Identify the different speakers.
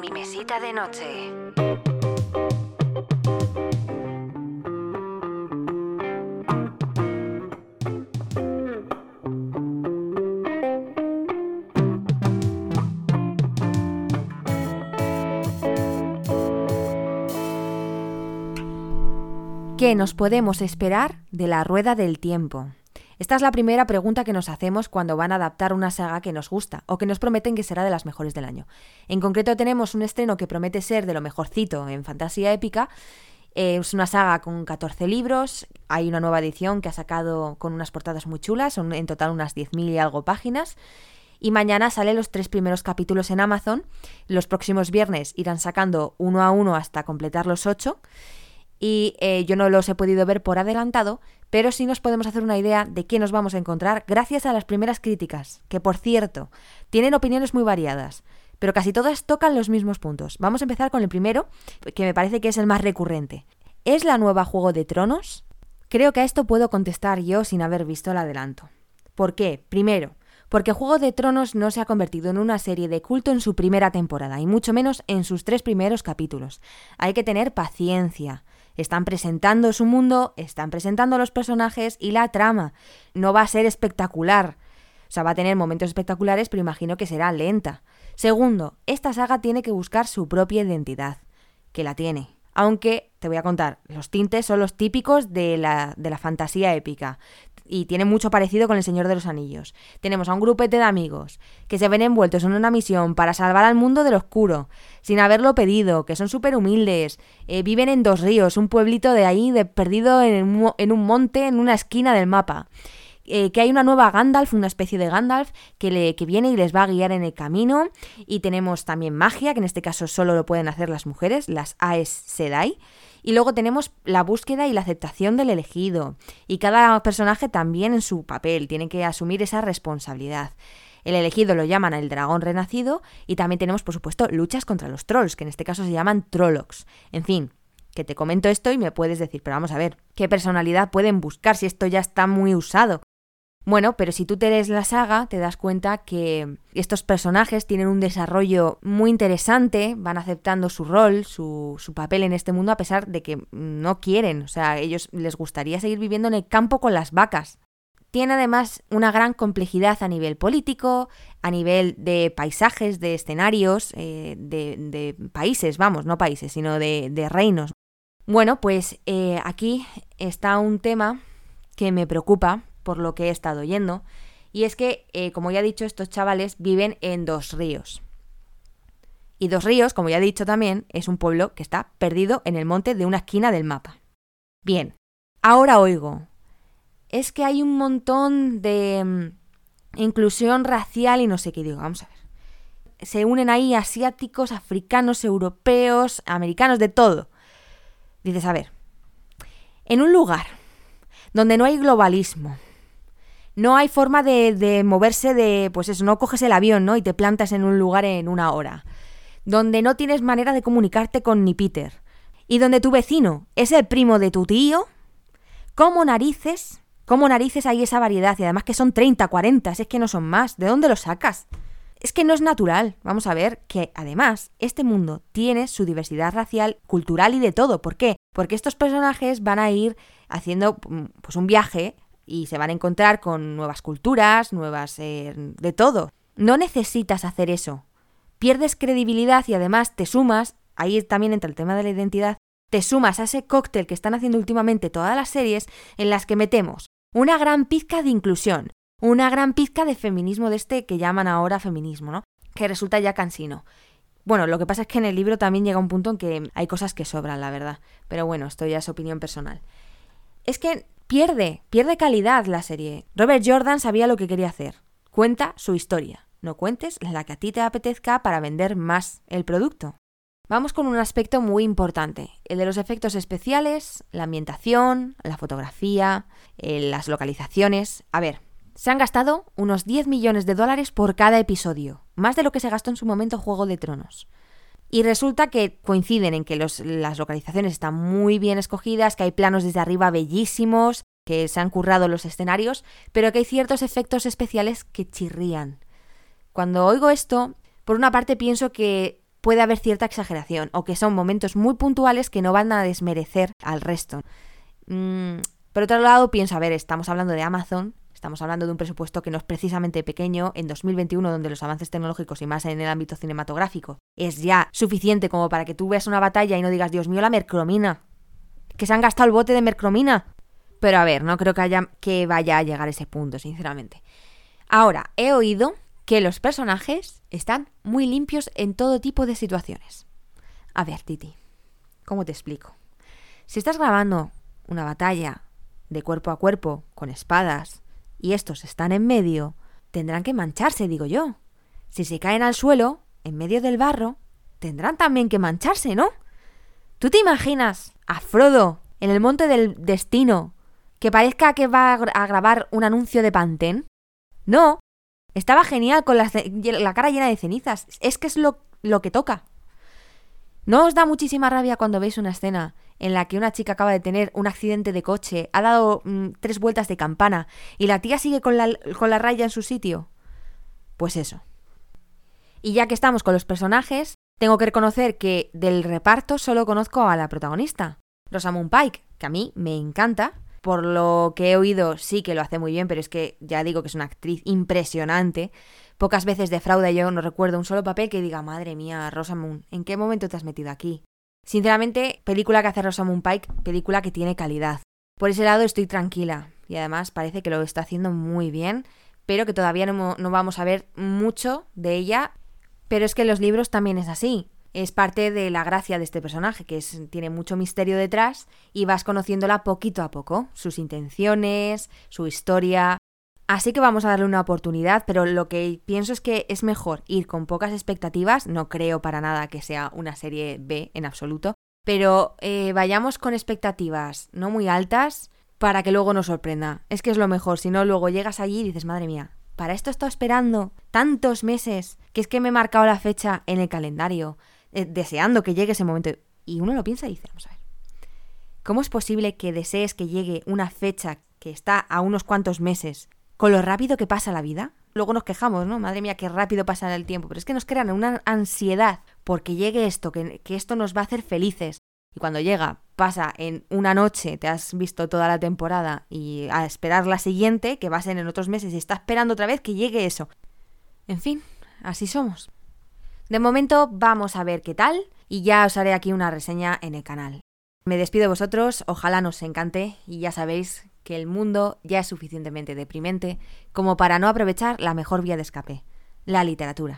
Speaker 1: mi mesita de noche.
Speaker 2: ¿Qué nos podemos esperar de la rueda del tiempo? Esta es la primera pregunta que nos hacemos cuando van a adaptar una saga que nos gusta o que nos prometen que será de las mejores del año. En concreto tenemos un estreno que promete ser de lo mejorcito en fantasía épica. Eh, es una saga con 14 libros, hay una nueva edición que ha sacado con unas portadas muy chulas, son en total unas 10.000 y algo páginas. Y mañana salen los tres primeros capítulos en Amazon. Los próximos viernes irán sacando uno a uno hasta completar los ocho y eh, yo no los he podido ver por adelantado, pero sí nos podemos hacer una idea de qué nos vamos a encontrar gracias a las primeras críticas, que por cierto, tienen opiniones muy variadas, pero casi todas tocan los mismos puntos. Vamos a empezar con el primero, que me parece que es el más recurrente. ¿Es la nueva Juego de Tronos? Creo que a esto puedo contestar yo sin haber visto el adelanto. ¿Por qué? Primero, porque Juego de Tronos no se ha convertido en una serie de culto en su primera temporada, y mucho menos en sus tres primeros capítulos. Hay que tener paciencia. Están presentando su mundo, están presentando los personajes y la trama. No va a ser espectacular. O sea, va a tener momentos espectaculares, pero imagino que será lenta. Segundo, esta saga tiene que buscar su propia identidad, que la tiene. Aunque, te voy a contar, los tintes son los típicos de la, de la fantasía épica y tiene mucho parecido con El Señor de los Anillos. Tenemos a un grupete de amigos que se ven envueltos en una misión para salvar al mundo del oscuro, sin haberlo pedido, que son súper humildes, eh, viven en Dos Ríos, un pueblito de ahí, de, perdido en un, monte, en una esquina del mapa. Eh, que hay una nueva Gandalf, una especie de Gandalf, que, le, que viene y les va a guiar en el camino. Y tenemos también magia, que en este caso solo lo pueden hacer las mujeres, las Aes Sedai. Y luego tenemos la búsqueda y la aceptación del elegido. Y cada personaje también en su papel tiene que asumir esa responsabilidad. El elegido lo llaman el dragón renacido y también tenemos, por supuesto, luchas contra los trolls, que en este caso se llaman trollocs. En fin, que te comento esto y me puedes decir, pero vamos a ver, ¿qué personalidad pueden buscar si esto ya está muy usado? Bueno, pero si tú te lees la saga, te das cuenta que estos personajes tienen un desarrollo muy interesante, van aceptando su rol, su, papel en este mundo, a pesar de que no quieren. O sea, ellos les gustaría seguir viviendo en el campo con las vacas. Tiene además una gran complejidad a nivel político, a nivel de paisajes, de escenarios, eh, de, países, vamos, no países, sino de, reinos. Bueno, pues eh, aquí está un tema que me preocupa por lo que he estado oyendo, y es que, eh, como ya he dicho, estos chavales viven en Dos Ríos. Y Dos Ríos, como ya he dicho también, es un pueblo que está perdido en el monte de una esquina del mapa. Bien, ahora oigo, es que hay un montón de mm, inclusión racial y no sé qué digo, vamos a ver. Se unen ahí asiáticos, africanos, europeos, americanos, de todo. Dices, a ver, en un lugar donde no hay globalismo, no hay forma de, moverse de, pues eso, no coges el avión, ¿no? Y te plantas en un lugar en una hora. Donde no tienes manera de comunicarte con ni Peter. Y donde tu vecino es el primo de tu tío. ¿Cómo narices? ¿Cómo narices hay esa variedad? Y además que son 30, 40, es que no son más. ¿De dónde lo sacas? Es que no es natural. Vamos a ver que además este mundo tiene su diversidad racial, cultural y de todo. ¿Por qué? Porque estos personajes van a ir haciendo mm, pues un viaje y se van a encontrar con nuevas culturas, nuevas... Eh, de todo. No necesitas hacer eso. Pierdes credibilidad y además te sumas, ahí también entra el tema de la identidad, te sumas a ese cóctel que están haciendo últimamente todas las series en las que metemos una gran pizca de inclusión, una gran pizca de feminismo de este que llaman ahora feminismo, ¿no? Que resulta ya cansino. Bueno, lo que pasa es que en el libro también llega un punto en que hay cosas que sobran, la verdad. Pero bueno, esto ya es opinión personal. Es que pierde, pierde calidad la serie. Robert Jordan sabía lo que quería hacer. Cuenta su historia. No cuentes la que a ti te apetezca para vender más el producto. Vamos con un aspecto muy importante, el de los efectos especiales, la ambientación, la fotografía, eh, las localizaciones. A ver, se han gastado unos 10 millones de dólares por cada episodio, más de lo que se gastó en su momento Juego de Tronos. Y resulta que coinciden en que las localizaciones están muy bien escogidas, que hay planos desde arriba bellísimos, que se han currado los escenarios, pero que hay ciertos efectos especiales que chirrían. Cuando oigo esto, por una parte pienso que puede haber cierta exageración o que son momentos muy puntuales que no van a desmerecer al resto. Mm, por otro lado, pienso, a ver, estamos hablando de Amazon, estamos hablando de un presupuesto que no es precisamente pequeño en 2021, donde los avances tecnológicos y más en el ámbito cinematográfico es ya suficiente como para que tú veas una batalla y no digas, Dios mío, la mercromina. Que se han gastado el bote de mercromina. Pero a ver, no creo que, haya, que vaya a llegar ese punto, sinceramente. Ahora, he oído que los personajes están muy limpios en todo tipo de situaciones. A ver, Titi, ¿cómo te explico? Si estás grabando una batalla de cuerpo a cuerpo con espadas y estos están en medio, tendrán que mancharse, digo yo. Si se caen al suelo, en medio del barro, tendrán también que mancharse, ¿no? ¿Tú te imaginas a Frodo en el monte del destino que parezca que va a grabar un anuncio de Pantene? No, estaba genial con la, cara llena de cenizas. Es que es lo que toca. ¿No os da muchísima rabia cuando veis una escena en la que una chica acaba de tener un accidente de coche, ha dado mm, tres vueltas de campana y la tía sigue con la, con la raya en su sitio? Pues eso. Y ya que estamos con los personajes, tengo que reconocer que del reparto solo conozco a la protagonista, Rosamund Pike, que a mí me encanta, por lo que he oído, sí que lo hace muy bien, pero es que ya digo que es una actriz impresionante. Pocas veces defrauda yo, no recuerdo un solo papel que diga, madre mía, Rosamund, ¿en qué momento te has metido aquí? Sinceramente, película que hace Rosamund Pike, película que tiene calidad. Por ese lado estoy tranquila y además parece que lo está haciendo muy bien, pero que todavía no, no vamos a ver mucho de ella. Pero es que en los libros también es así es parte de la gracia de este personaje, que es, tiene mucho misterio detrás y vas conociéndola poquito a poco, sus intenciones, su historia. Así que vamos a darle una oportunidad, pero lo que pienso es que es mejor ir con pocas expectativas, no creo para nada que sea una serie B en absoluto, pero eh, vayamos con expectativas no muy altas para que luego nos sorprenda. Es que es lo mejor, si no luego llegas allí y dices, madre mía, para esto he estado esperando tantos meses, que es que me he marcado la fecha en el calendario, eh, deseando que llegue ese momento. Y uno lo piensa y dice, vamos a ver, ¿cómo es posible que desees que llegue una fecha que está a unos cuantos meses con lo rápido que pasa la vida? Luego nos quejamos, ¿no? Madre mía, qué rápido pasa el tiempo. Pero es que nos crean una ansiedad porque llegue esto, que, esto nos va a hacer felices. Y cuando llega, pasa en una noche, te has visto toda la temporada y a esperar la siguiente, que va a ser en otros meses, y está esperando otra vez que llegue eso. En fin, así somos. De momento vamos a ver qué tal y ya os haré aquí una reseña en el canal. Me despido de vosotros, ojalá nos encante y ya sabéis que el mundo ya es suficientemente deprimente como para no aprovechar la mejor vía de escape, la literatura.